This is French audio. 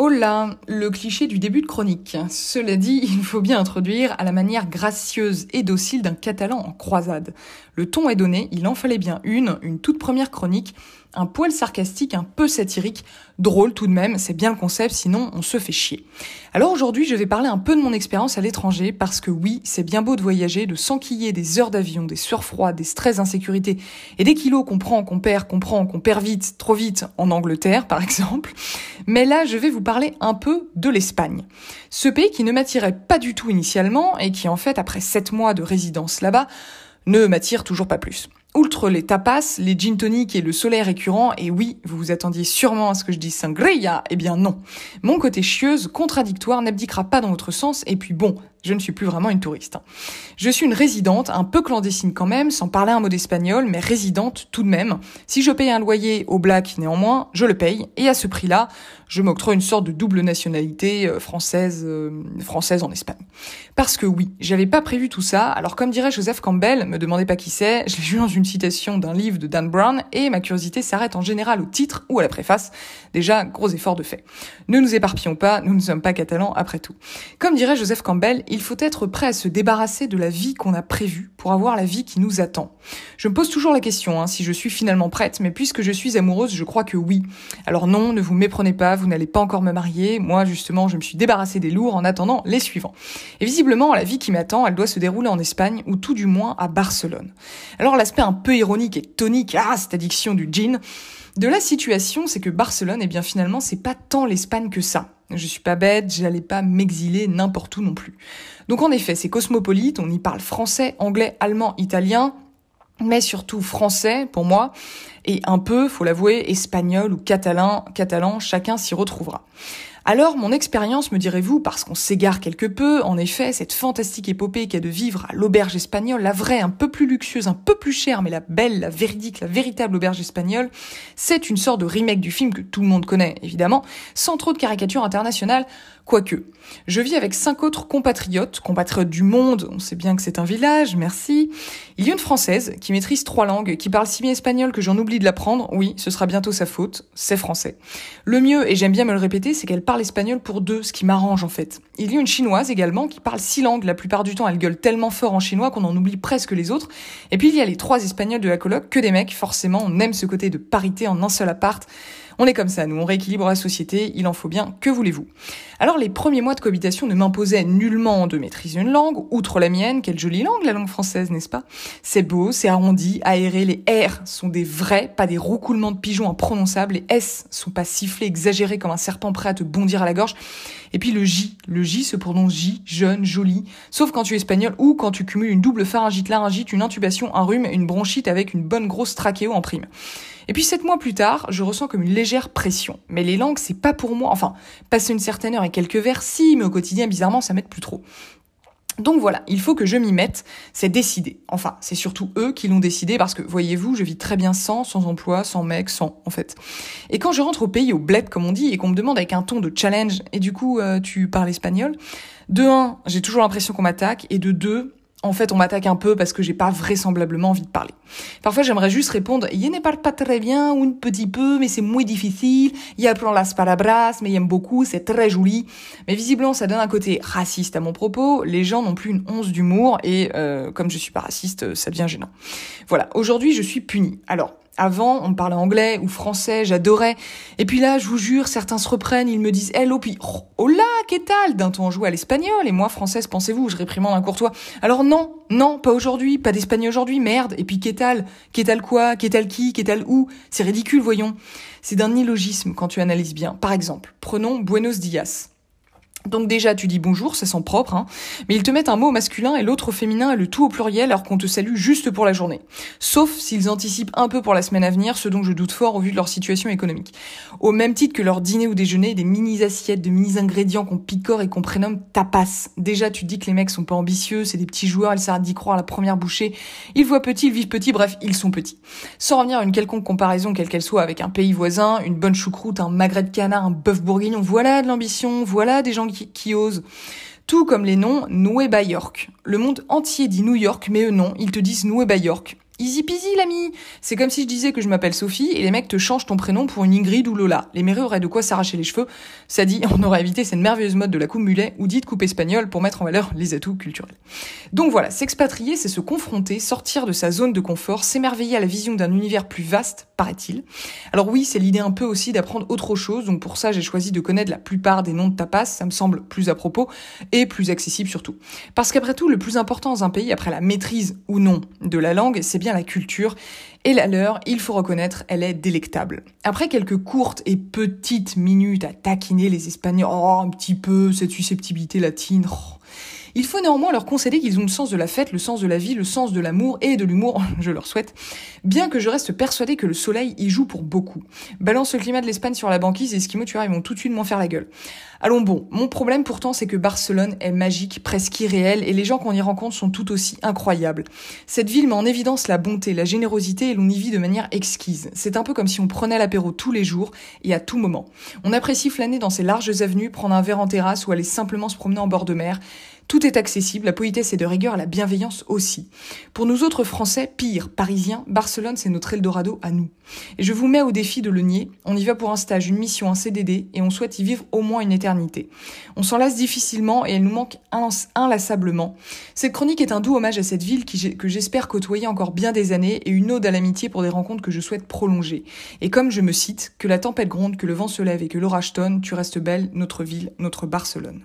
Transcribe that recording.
Oh là, le cliché du début de chronique. Cela dit, il faut bien introduire à la manière gracieuse et docile d'un catalan en croisade. Le ton est donné, il en fallait bien une, une toute première chronique, un poil sarcastique, un peu satirique, drôle tout de même, c'est bien le concept, sinon on se fait chier. Alors aujourd'hui, je vais parler un peu de mon expérience à l'étranger, parce que oui, c'est bien beau de voyager, de s'enquiller des heures d'avion, des sueurs froides, des stress d'insécurité, et des kilos qu'on prend, qu'on perd, qu'on prend, qu'on perd vite, trop vite, en Angleterre par exemple. Mais là, je vais vous parler un peu de l'Espagne. Ce pays qui ne m'attirait pas du tout initialement, et qui en fait, après sept mois de résidence là-bas, ne m'attire toujours pas plus. Outre les tapas, les gin toniques et le soleil récurrent, et oui, vous vous attendiez sûrement à ce que je dise sangria, eh bien non. Mon côté chieuse, contradictoire, n'abdiquera pas dans votre sens, et puis bon, je ne suis plus vraiment une touriste. Hein. Je suis une résidente, un peu clandestine quand même, sans parler un mot d'espagnol, mais résidente tout de même. Si je paye un loyer au black néanmoins, je le paye, et à ce prix-là, je m'octroie une sorte de double nationalité euh, française, euh, française en Espagne. Parce que oui, j'avais pas prévu tout ça, alors comme dirait Joseph Campbell, me demandez pas qui c'est, je l'ai vu dans une citation d'un livre de Dan Brown, et ma curiosité s'arrête en général au titre ou à la préface. Déjà, gros effort de fait. Ne nous éparpillons pas, nous ne sommes pas catalans après tout. Comme dirait Joseph Campbell, il faut être prêt à se débarrasser de la vie qu'on a prévue pour avoir la vie qui nous attend. Je me pose toujours la question hein, si je suis finalement prête, mais puisque je suis amoureuse, je crois que oui. Alors non, ne vous méprenez pas, vous n'allez pas encore me marier. Moi, justement, je me suis débarrassée des lourds en attendant les suivants. Et visiblement, la vie qui m'attend, elle doit se dérouler en Espagne, ou tout du moins à Barcelone. Alors l'aspect un peu ironique et tonique, ah, cette addiction du gin, de la situation, c'est que Barcelone, eh bien finalement, c'est pas tant l'Espagne que ça. Je suis pas bête, j'allais pas m'exiler n'importe où non plus. Donc en effet, c'est cosmopolite, on y parle français, anglais, allemand, italien, mais surtout français pour moi, et un peu, faut l'avouer, espagnol ou catalan, catalan, chacun s'y retrouvera. Alors, mon expérience, me direz-vous, parce qu'on s'égare quelque peu, en effet, cette fantastique épopée qu'est de vivre à l'auberge espagnole, la vraie, un peu plus luxueuse, un peu plus chère, mais la belle, la véridique, la véritable auberge espagnole, c'est une sorte de remake du film que tout le monde connaît, évidemment, sans trop de caricatures internationales, quoique. Je vis avec cinq autres compatriotes, compatriotes du monde, on sait bien que c'est un village, merci. Il y a une française qui maîtrise trois langues, qui parle si bien espagnol que j'en oublie de l'apprendre, oui, ce sera bientôt sa faute, c'est français. Le mieux, et j'aime bien me le répéter, c'est qu'elle parle espagnol pour deux, ce qui m'arrange en fait. Il y a une chinoise également qui parle six langues. La plupart du temps, elle gueule tellement fort en chinois qu'on en oublie presque les autres. Et puis il y a les trois espagnols de la coloc, que des mecs. Forcément, on aime ce côté de parité en un seul appart. On est comme ça, nous, on rééquilibre la société, il en faut bien, que voulez-vous. Alors les premiers mois de cohabitation ne m'imposaient nullement de maîtriser une langue, outre la mienne, quelle jolie langue la langue française, n'est-ce pas? C'est beau, c'est arrondi, aéré, les R sont des vrais, pas des roucoulements de pigeons imprononçables, les S sont pas sifflés, exagérés comme un serpent prêt à te bondir à la gorge, et puis le J, le J se prononce J, jeune, joli, sauf quand tu es espagnol ou quand tu cumules une double pharyngite, laryngite, une intubation, un rhume, une bronchite avec une bonne grosse trachéo en prime. Et puis sept mois plus tard, je ressens comme une légère pression. Mais les langues, c'est pas pour moi. Enfin, passer une certaine heure et quelques vers, si, mais au quotidien, bizarrement, ça m'aide plus trop. Donc voilà, il faut que je m'y mette, c'est décidé. Enfin, c'est surtout eux qui l'ont décidé parce que, voyez-vous, je vis très bien sans, sans emploi, sans mec, sans, en fait. Et quand je rentre au pays, au bled comme on dit, et qu'on me demande avec un ton de challenge, et du coup, euh, tu parles espagnol, de un, j'ai toujours l'impression qu'on m'attaque, et de deux, en fait, on m'attaque un peu parce que j'ai pas vraisemblablement envie de parler. Parfois, j'aimerais juste répondre, il ne parle pas très bien ou un petit peu, mais c'est moins difficile. Il y a plan las palabras, mais il aime beaucoup, c'est très joli. Mais visiblement, ça donne un côté raciste à mon propos. Les gens n'ont plus une once d'humour et euh, comme je suis pas raciste, ça devient gênant. Voilà. Aujourd'hui, je suis punie. Alors, avant, on parlait anglais ou français, j'adorais. Et puis là, je vous jure, certains se reprennent, ils me disent hello, puis oh, qu'est-ce D'un ton joué à l'espagnol, et moi, française, pensez-vous, je réprimande un courtois. Alors non, non, pas aujourd'hui, pas d'espagnol aujourd'hui, merde. Et puis qu'est-ce Qu'est-ce quoi Qu'est-ce qui Qu'est-ce où? C'est ridicule, voyons. C'est d'un illogisme quand tu analyses bien. Par exemple, prenons Buenos Dias. Donc déjà, tu dis bonjour, ça sent propre, hein, mais ils te mettent un mot masculin et l'autre au féminin le tout au pluriel alors qu'on te salue juste pour la journée. Sauf s'ils anticipent un peu pour la semaine à venir, ce dont je doute fort au vu de leur situation économique. Au même titre que leur dîner ou déjeuner, des mini-assiettes de mini-ingrédients qu'on picore et qu'on prénomme tapas. Déjà, tu dis que les mecs sont pas ambitieux, c'est des petits joueurs, ils s'arrêtent d'y croire à la première bouchée. Ils voient petit, ils vivent petit, bref, ils sont petits. Sans revenir à une quelconque comparaison, quelle qu'elle soit, avec un pays voisin, une bonne choucroute, un magret de canard, un bœuf bourguignon, voilà de l'ambition, voilà des gens qui, osent. Tout comme les noms Nueva York. Le monde entier dit New York, mais eux non, ils te disent Nueva York. Easy peasy, l'ami C'est comme si je disais que je m'appelle Sophie et les mecs te changent ton prénom pour une Ingrid ou Lola. Les mairies auraient de quoi s'arracher les cheveux. Ça dit, on aurait évité cette merveilleuse mode de la coupe mulet ou dite coupe espagnole pour mettre en valeur les atouts culturels. Donc voilà, s'expatrier, c'est se confronter, sortir de sa zone de confort, s'émerveiller à la vision d'un univers plus vaste, paraît-il. Alors oui, c'est l'idée un peu aussi d'apprendre autre chose, donc pour ça j'ai choisi de connaître la plupart des noms de tapas, ça me semble plus à propos et plus accessible surtout. Parce qu'après tout, le plus important dans un pays, après la maîtrise ou non de la langue, c'est bien la culture, et la leur, il faut reconnaître, elle est délectable. Après quelques courtes et petites minutes à taquiner les Espagnols, oh, un petit peu, cette susceptibilité latine, oh, il faut néanmoins leur concéder qu'ils ont le sens de la fête, le sens de la vie, le sens de l'amour et de l'humour, je leur souhaite, bien que je reste persuadé que le soleil y joue pour beaucoup. Balance le climat de l'Espagne sur la banquise et Esquimaux, tu vois, ils vont tout de suite m'en faire la gueule. Allons bon, mon problème pourtant c'est que Barcelone est magique, presque irréel, et les gens qu'on y rencontre sont tout aussi incroyables. Cette ville met en évidence la bonté, la générosité, et l'on y vit de manière exquise. C'est un peu comme si on prenait l'apéro tous les jours et à tout moment. On apprécie flâner dans ces larges avenues, prendre un verre en terrasse ou aller simplement se promener en bord de mer. Tout est accessible, la politesse est de rigueur, la bienveillance aussi. Pour nous autres Français, pire, Parisiens, Barcelone c'est notre Eldorado à nous. Et je vous mets au défi de le nier, on y va pour un stage, une mission, un CDD, et on souhaite y vivre au moins une éternité. On s'en lasse difficilement et elle nous manque inlassablement. Cette chronique est un doux hommage à cette ville que j'espère côtoyer encore bien des années et une ode à l'amitié pour des rencontres que je souhaite prolonger. Et comme je me cite, que la tempête gronde, que le vent se lève et que l'orage tonne, tu restes belle, notre ville, notre Barcelone.